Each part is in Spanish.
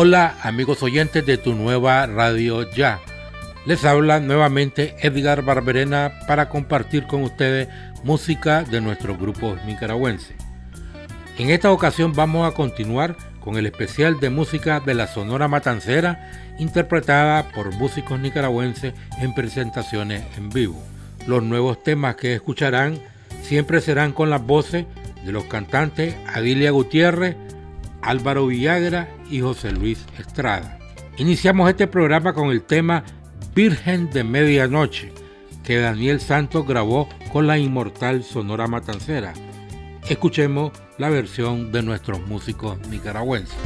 Hola amigos oyentes de tu nueva radio ya. Les habla nuevamente Edgar Barberena para compartir con ustedes música de nuestros grupos nicaragüenses. En esta ocasión vamos a continuar con el especial de música de la Sonora Matancera interpretada por músicos nicaragüenses en presentaciones en vivo. Los nuevos temas que escucharán siempre serán con las voces de los cantantes Adilia Gutiérrez, Álvaro Villagra y José Luis Estrada. Iniciamos este programa con el tema Virgen de Medianoche, que Daniel Santos grabó con la inmortal Sonora Matancera. Escuchemos la versión de nuestros músicos nicaragüenses.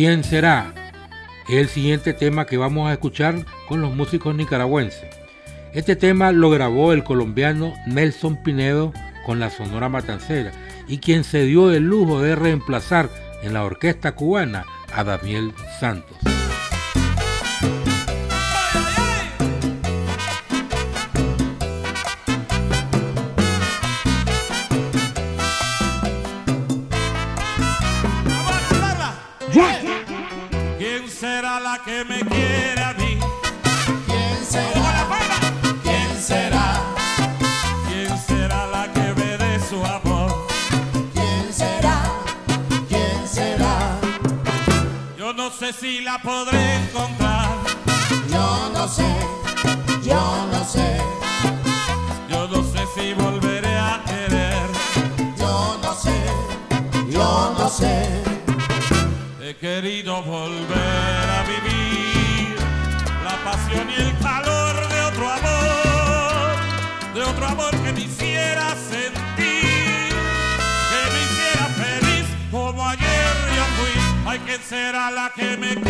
¿Quién será? Es el siguiente tema que vamos a escuchar con los músicos nicaragüenses. Este tema lo grabó el colombiano Nelson Pinedo con la Sonora Matancera y quien se dio el lujo de reemplazar en la orquesta cubana a Daniel Santos. La podré encontrar. Yo no sé, yo no sé, Yo no sé si volveré a querer. yo no sé, yo no sé. He querido volver a vivir la pasión y el calor de otro amor, de otro amor que me hiciera sentir, que me hiciera feliz como ayer yo fui. Ay, ¿quién será la que me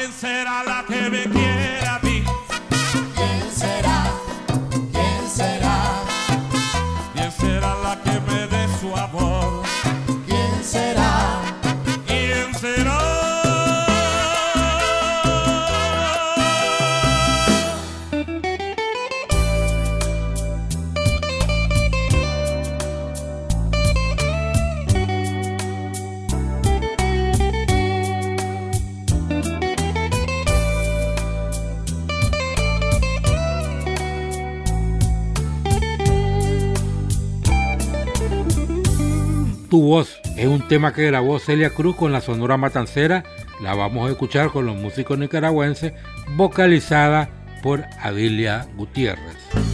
Ay, ¿quién será la que me quiera tema que grabó Celia Cruz con la Sonora Matancera. La vamos a escuchar con los músicos nicaragüenses, vocalizada por Adilia Gutiérrez.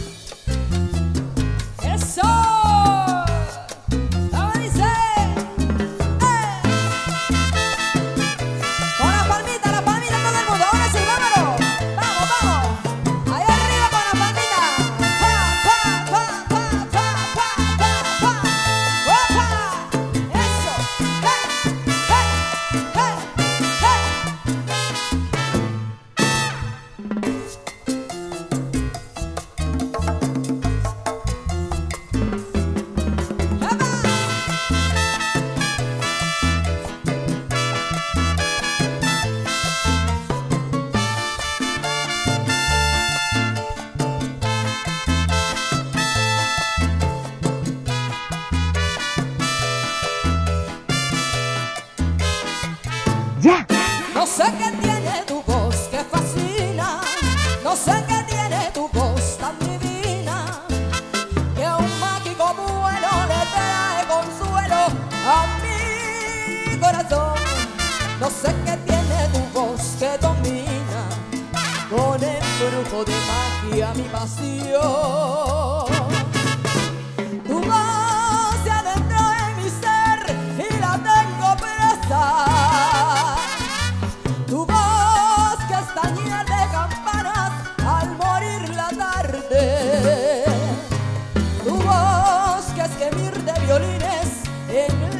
head.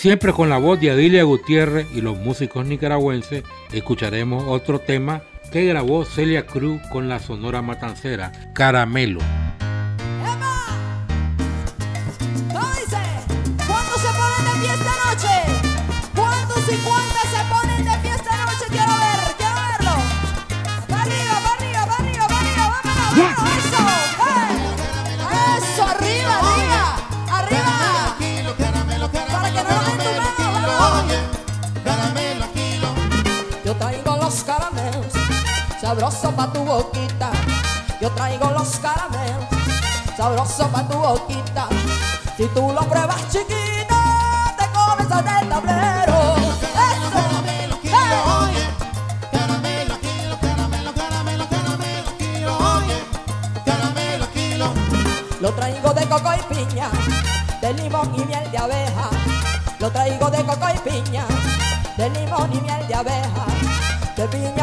siempre con la voz de Adilia Gutiérrez y los músicos nicaragüenses escucharemos otro tema que grabó Celia Cruz con la Sonora Matancera, Caramelo. abeja, lo traigo de coco y piña, de limón y miel de abeja, de piña.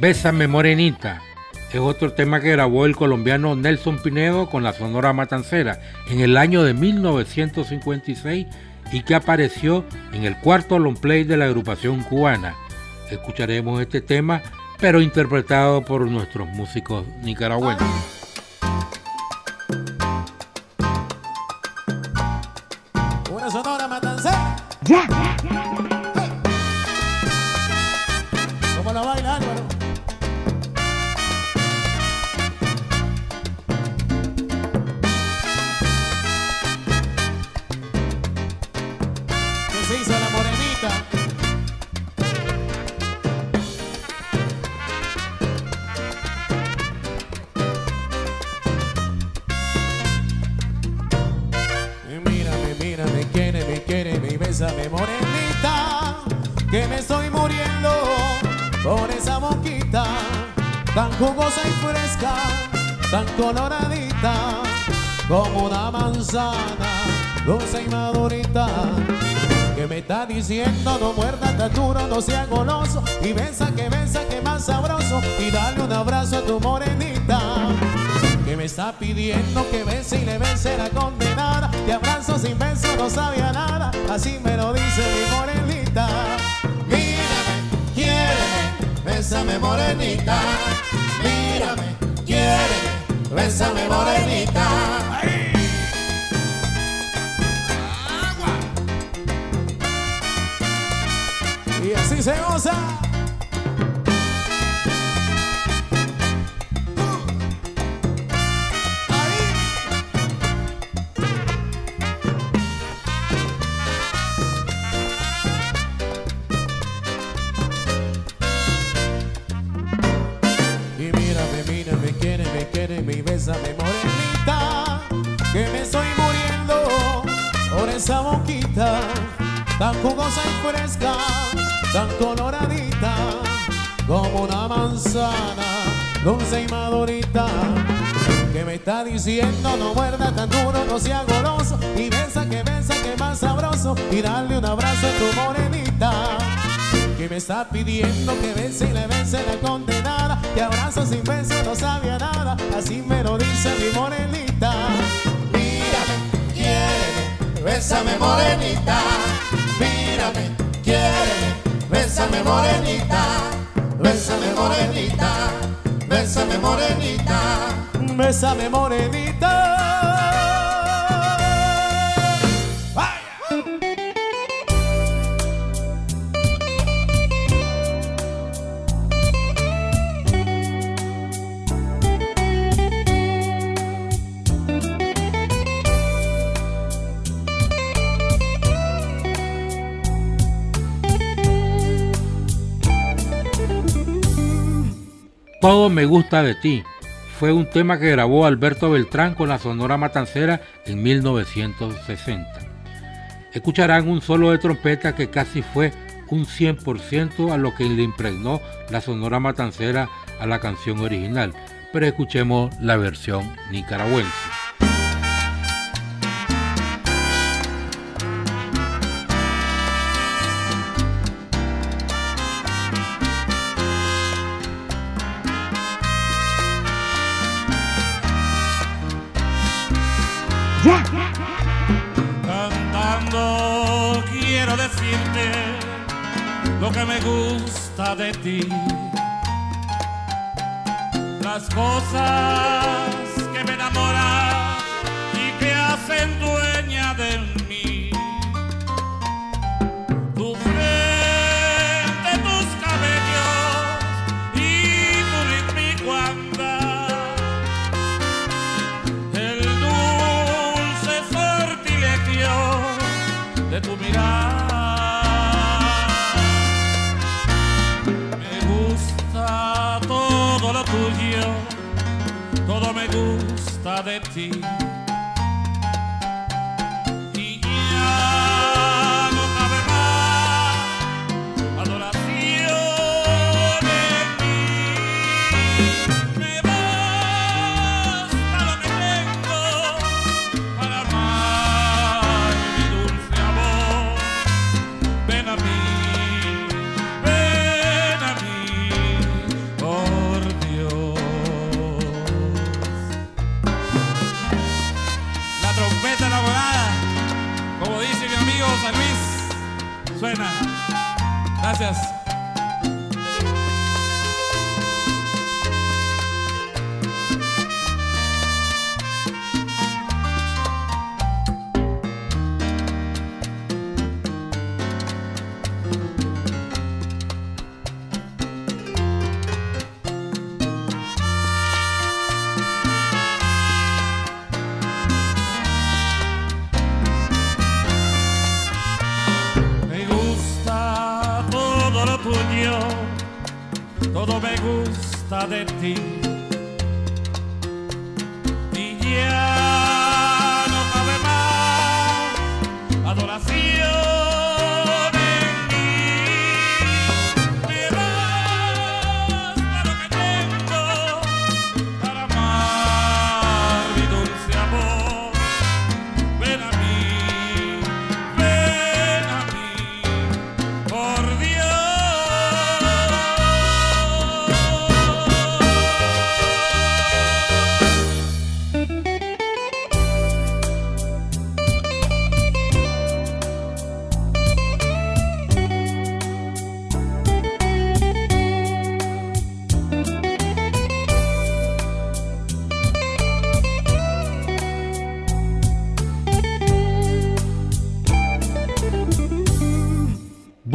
Bésame Morenita es otro tema que grabó el colombiano Nelson Pinedo con la Sonora Matancera en el año de 1956 y que apareció en el cuarto long play de la agrupación cubana. Escucharemos este tema, pero interpretado por nuestros músicos nicaragüenses. Diciendo no muerda tan duro, no sea goloso Y besa que besa que más sabroso Y dale un abrazo a tu morenita Que me está pidiendo que bese y le bese la condenada Te abrazo sin beso, no sabía nada Así me lo dice mi morenita Mírame, quiéreme, bésame morenita Mírame, quiéreme, bésame morenita Y así se goza. Y mírame, mírame, quiéreme, quiéreme y bésame morenita Que me estoy muriendo por esa boquita Tan jugosa y fresca, tan coloradita Como una manzana, dulce y madurita Que me está diciendo no muerda tan duro, no sea goloso Y besa que besa que más sabroso Y dale un abrazo a tu morenita que me está pidiendo que bese y le bese la condenada Que abrazo sin beso no sabía nada Así me lo dice mi morenita. Mírame, quiéreme, bésame morenita. Mírame, quiéreme, bésame morenita. Bésame morenita, bésame morenita. Bésame morenita Todo me gusta de ti. Fue un tema que grabó Alberto Beltrán con la Sonora Matancera en 1960. Escucharán un solo de trompeta que casi fue un 100% a lo que le impregnó la Sonora Matancera a la canción original, pero escuchemos la versión nicaragüense. Lo que me gusta de ti. Las cosas que me enamoran y que hacen dueña de mí. Gusta de ti.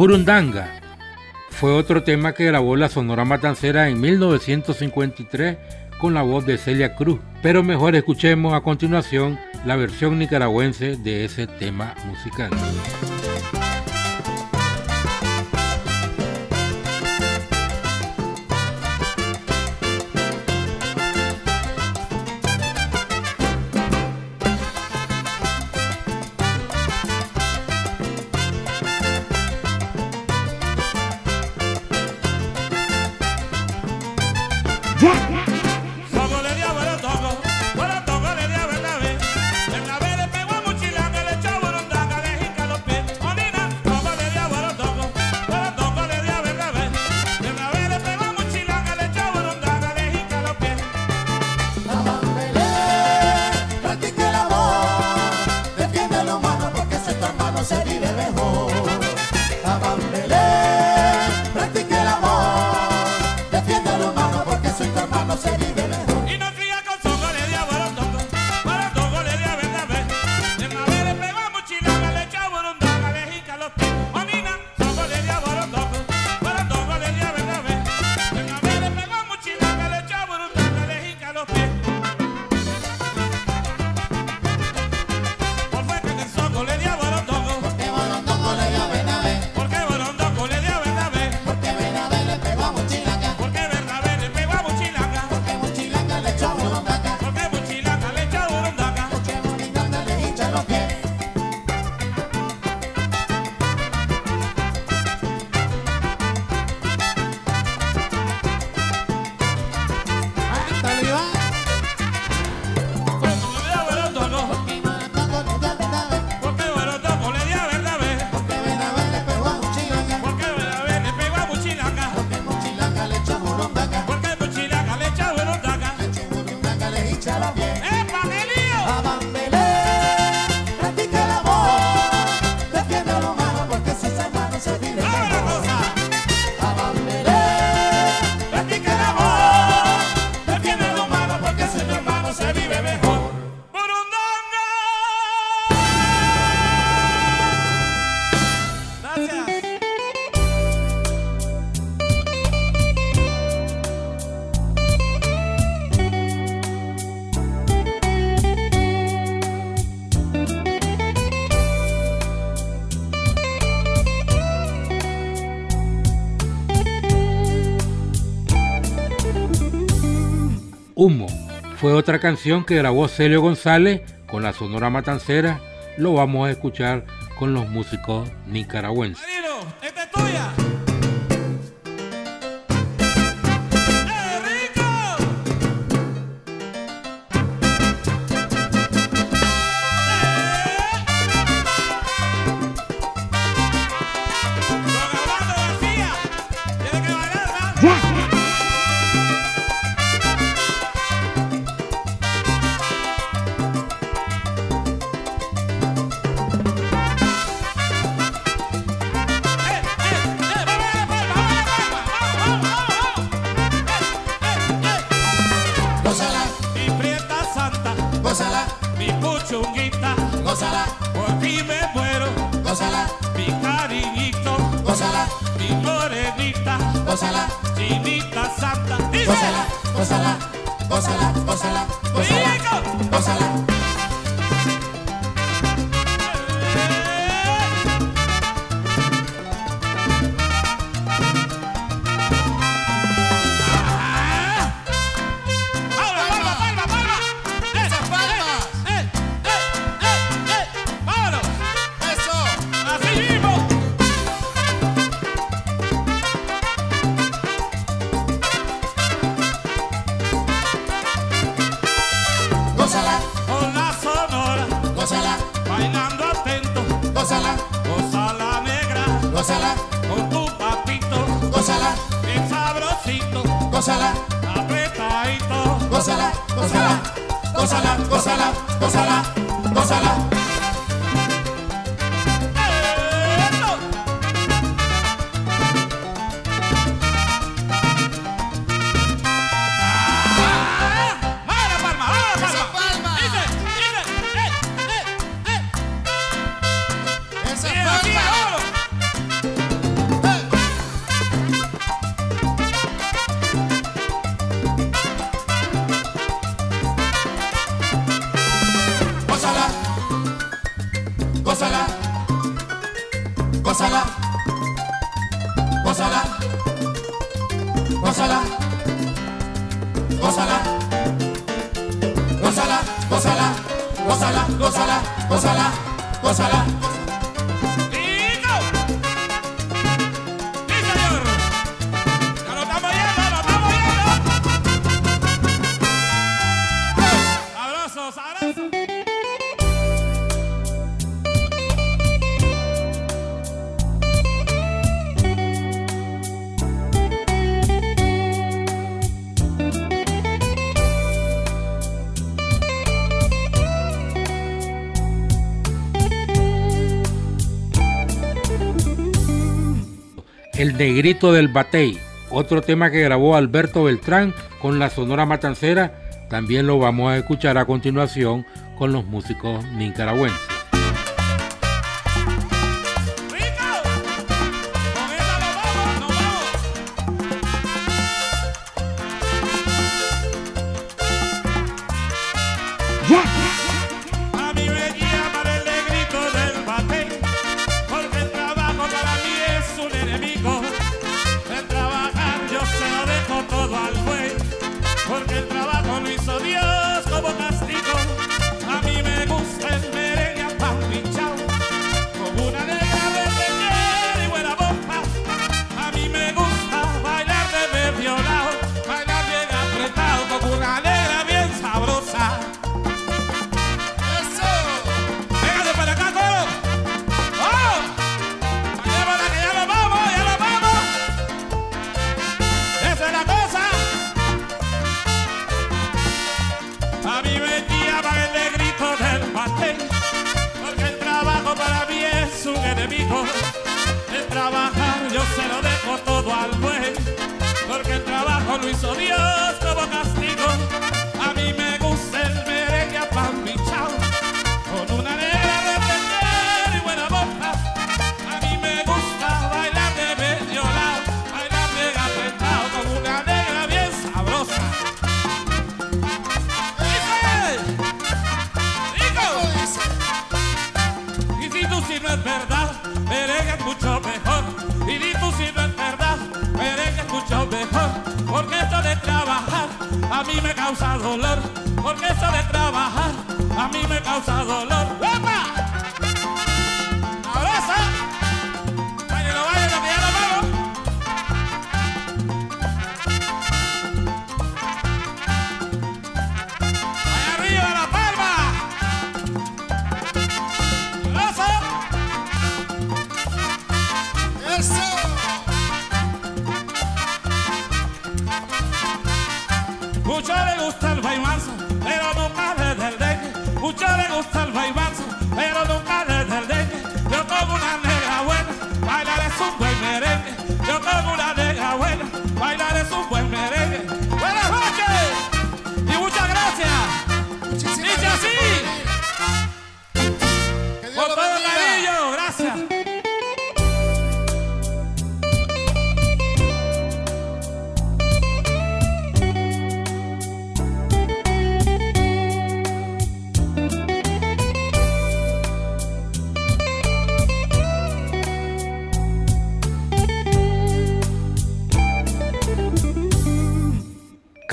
Burundanga fue otro tema que grabó la Sonora Matancera en 1953 con la voz de Celia Cruz. Pero mejor escuchemos a continuación la versión nicaragüense de ese tema musical. se calmar no sería Humo fue otra canción que grabó Celio González con la Sonora Matancera. Lo vamos a escuchar con los músicos nicaragüenses. gózala, gózala. El Negrito del Batey, otro tema que grabó Alberto Beltrán con la Sonora Matancera, también lo vamos a escuchar a continuación con los músicos nicaragüenses.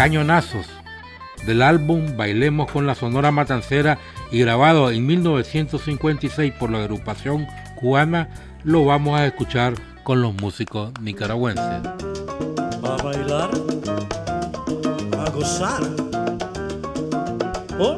Cañonazos del álbum Bailemos con la Sonora Matancera y grabado en 1956 por la agrupación cubana, lo vamos a escuchar con los músicos nicaragüenses. A bailar, a gozar. ¿oh?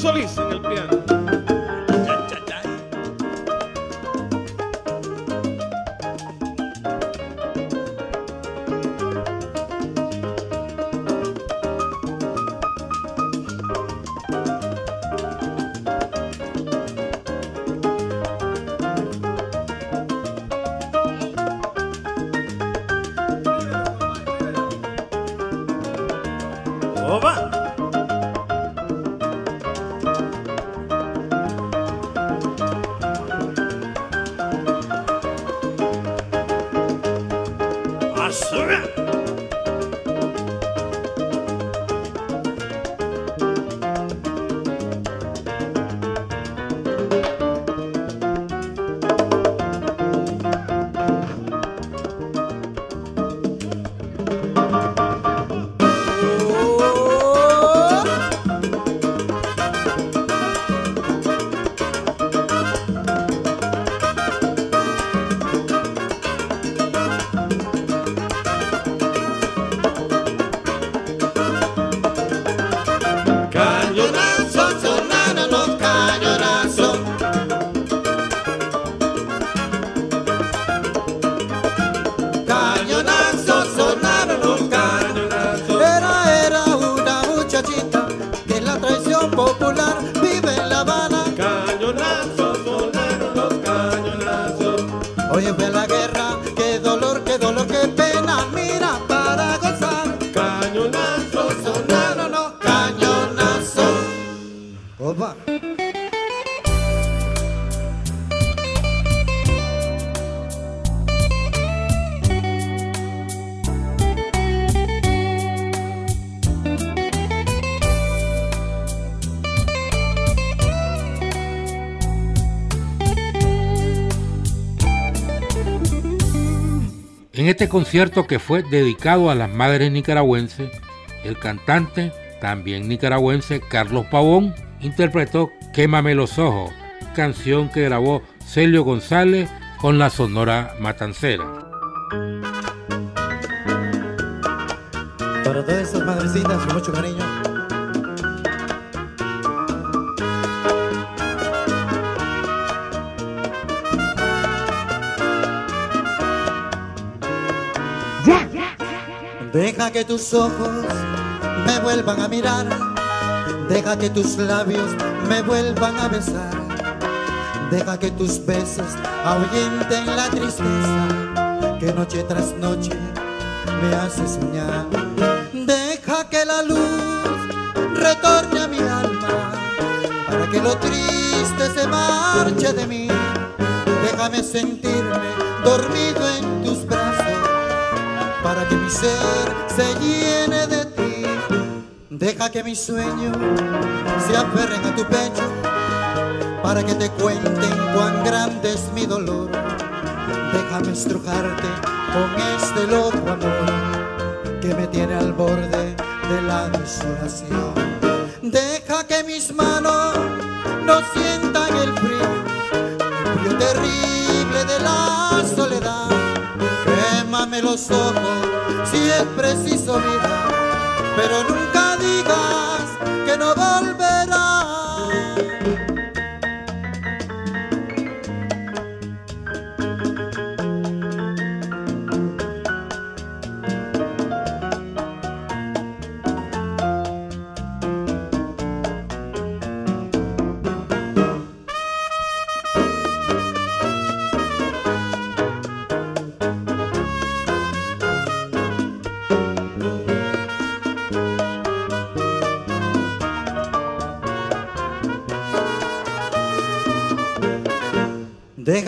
Solís en el piano. Oye, fue la guerra En este concierto que fue dedicado a las madres nicaragüenses, el cantante, también nicaragüense, Carlos Pavón, interpretó Quémame los ojos, canción que grabó Celio González con la Sonora Matancera. Para todas esas madrecitas, mucho cariño. Que tus ojos me vuelvan a mirar, deja que tus labios me vuelvan a besar, deja que tus besos ahuyenten la tristeza que noche tras noche me hace soñar. Deja que la luz retorne a mi alma para que lo triste se marche de mí. Déjame sentirme dormido en tus brazos para que mi ser se llene de ti. Deja que mis sueños se aferren a tu pecho para que te cuenten cuán grande es mi dolor. Déjame estrujarte con este loco amor que me tiene al borde de la desolación. Deja que mis manos no sientan el frío, el frío terrible de la soledad quémame los ojos si es preciso vida, pero nunca digas que no volverás.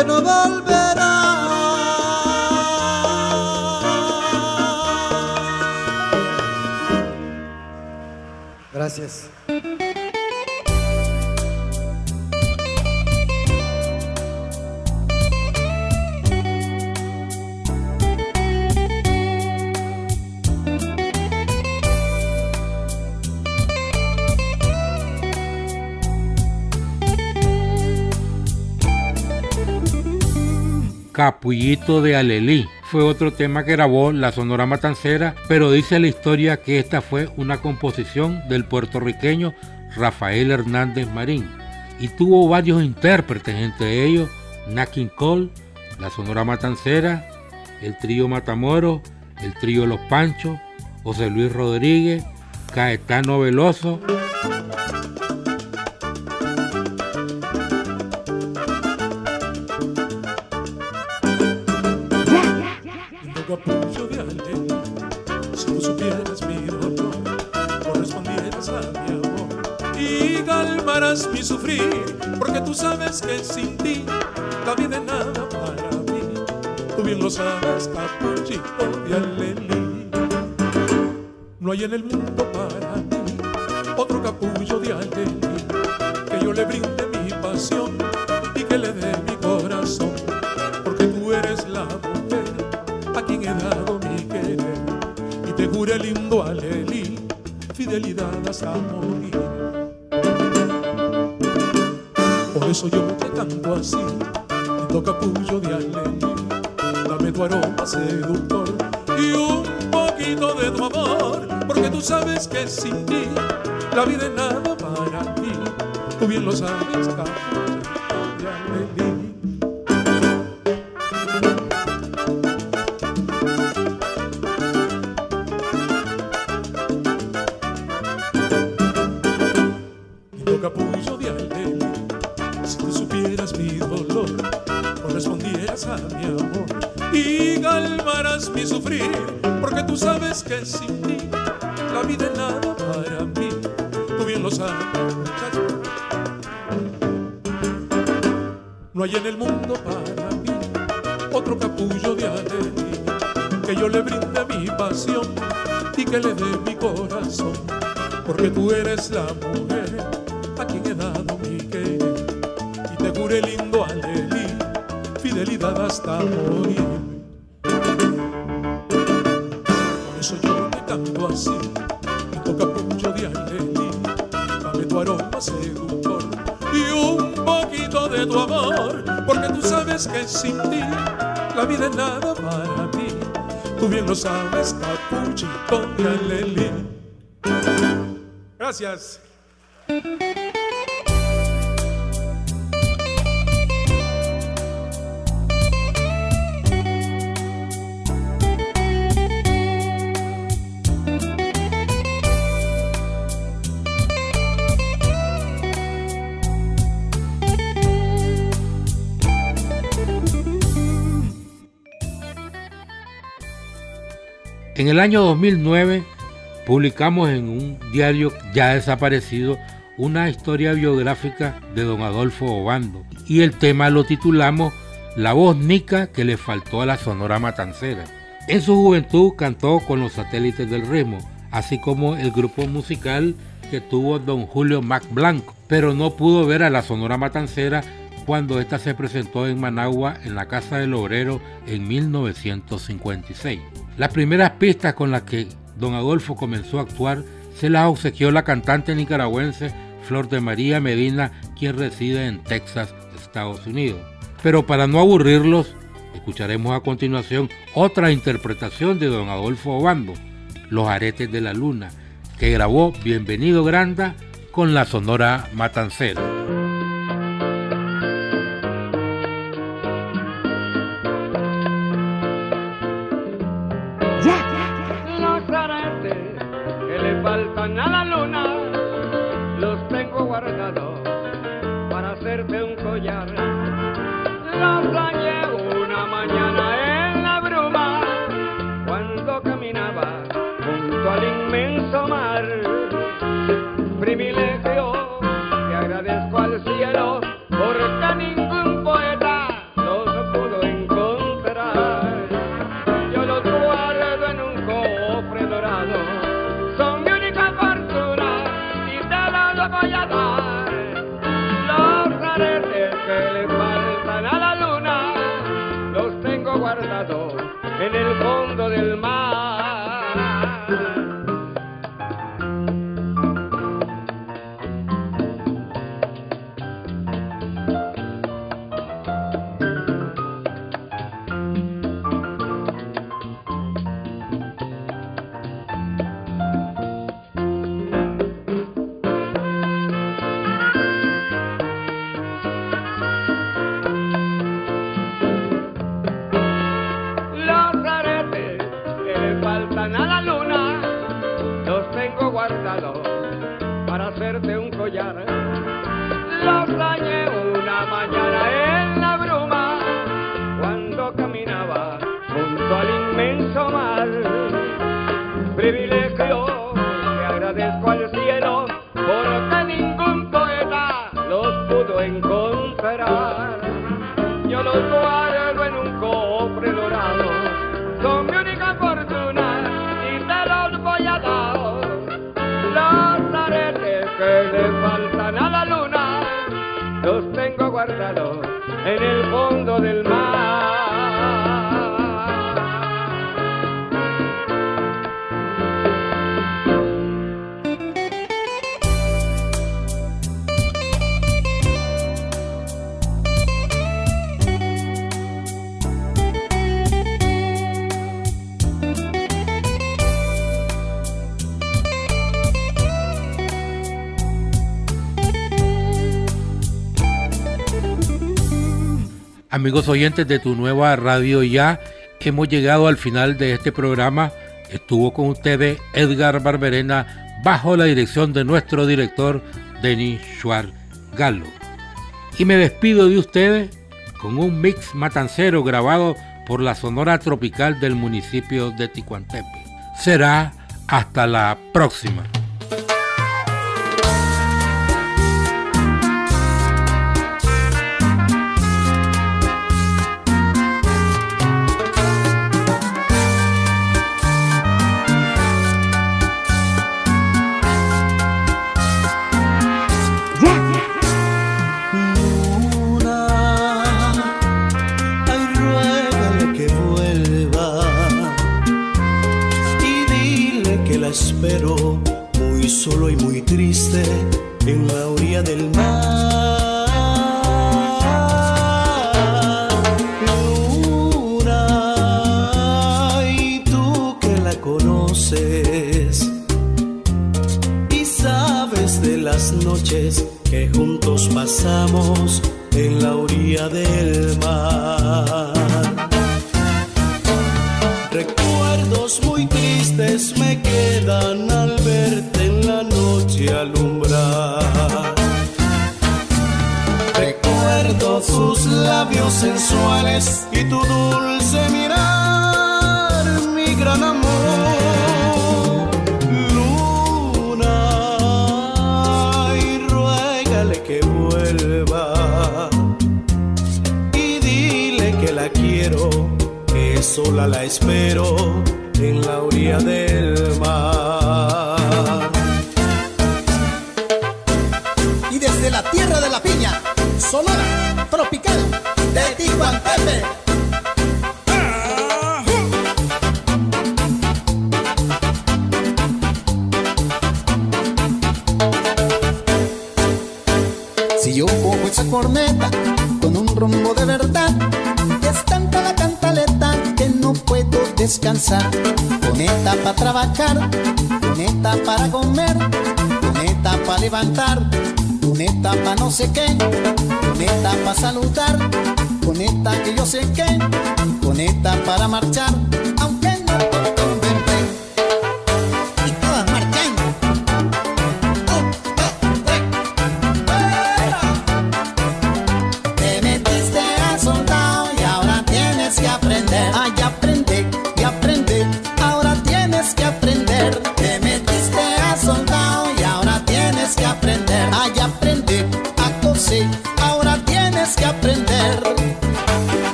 que no volverás. Gracias. Capullito de Alelí, fue otro tema que grabó la Sonora Matancera, pero dice la historia que esta fue una composición del puertorriqueño Rafael Hernández Marín y tuvo varios intérpretes, entre ellos Nakin Cole, la Sonora Matancera, el trío Matamoros, el trío Los Panchos, José Luis Rodríguez, Caetano Veloso. Capullo de alguien, si tú supieras mi dolor, correspondieras a mi amor y calmarás mi sufrir, porque tú sabes que sin ti la vida es nada para mí. Tú bien lo sabes, capuchito de alelí. No hay en el mundo para mí otro capullo de alelí que yo le brinde mi pasión y que le dé juré lindo alelí, fidelidad hasta morir. Por eso yo te canto así, lindo capullo de alelí, dame tu aroma seductor y un poquito de tu amor, porque tú sabes que sin ti la vida es nada para ti. Tú bien lo sabes, capullo sin ti la vida es nada para mí. Tú bien lo sabes. No hay en el mundo para mí otro capullo de alelí que yo le brinde mi pasión y que le dé mi corazón, porque tú eres la mujer Lo sabes, capuchito de alelí. Gracias. En el año 2009 publicamos en un diario ya desaparecido una historia biográfica de don Adolfo Obando y el tema lo titulamos La voz nica que le faltó a la Sonora Matancera. En su juventud cantó con los satélites del ritmo, así como el grupo musical que tuvo don Julio Mac Blanco, pero no pudo ver a la Sonora Matancera cuando ésta se presentó en Managua en la Casa del Obrero en 1956. Las primeras pistas con las que don Adolfo comenzó a actuar se las obsequió la cantante nicaragüense Flor de María Medina, quien reside en Texas, Estados Unidos. Pero para no aburrirlos, escucharemos a continuación otra interpretación de don Adolfo Obando, Los aretes de la luna, que grabó Bienvenido Granda con la Sonora Matancera. en el fondo del mar. Amigos oyentes de tu nueva radio ya, hemos llegado al final de este programa. Estuvo con ustedes Edgar Barberena bajo la dirección de nuestro director Denis Schwartz Gallo Y me despido de ustedes con un mix matancero grabado por la Sonora Tropical del municipio de Ticuantepe. Será hasta la próxima.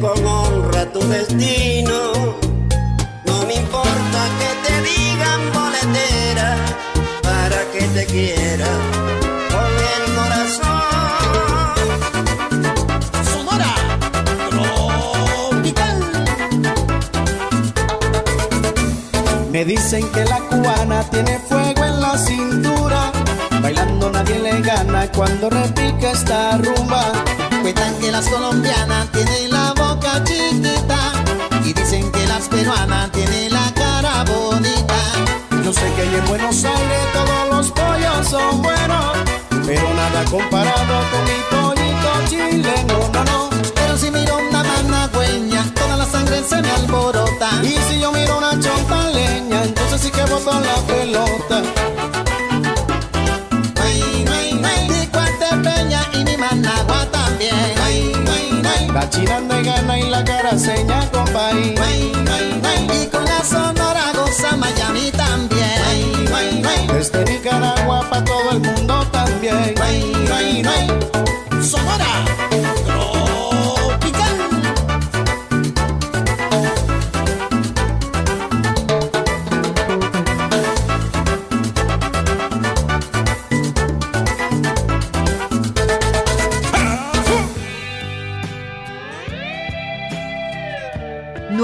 Con honra tu destino. No me importa que te digan boletera para que te quiera con el corazón. Sonora Tropical. Me dicen que la cubana tiene fuego en la cintura. Bailando nadie le gana cuando repica esta rumba. Las colombianas tienen la boca chiquita y dicen que las peruanas tienen la cara bonita. Yo sé que en Buenos Aires todos los pollos son buenos, pero nada comparado con mi pollito chileno, no, no. Pero si miro una managüeña, toda la sangre se me alborota. Y si yo miro una chontaleña, entonces sí que boto la pelota. Ay, ay, ay, mi cuartepeña y mi managua también. La china de gana y la cara seña, ay, ay, y con la sonora goza Miami también. Desde Nicaragua pa' todo el mundo también. Sonora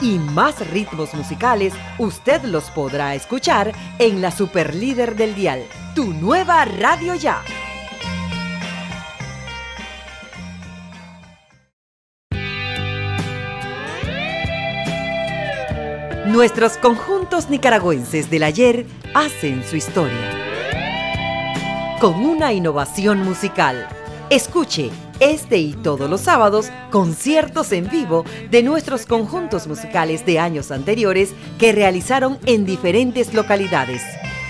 y más ritmos musicales, usted los podrá escuchar en la Superlíder del Dial, tu nueva radio ya. Nuestros conjuntos nicaragüenses del ayer hacen su historia. Con una innovación musical. Escuche este y todos los sábados conciertos en vivo de nuestros conjuntos musicales de años anteriores que realizaron en diferentes localidades.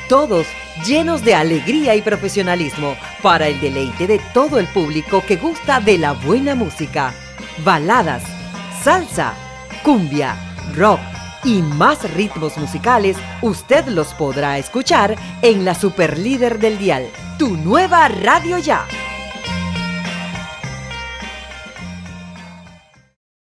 Todos llenos de alegría y profesionalismo para el deleite de todo el público que gusta de la buena música. Baladas, salsa, cumbia, rock y más ritmos musicales, usted los podrá escuchar en la Superlíder del Dial, tu nueva radio ya.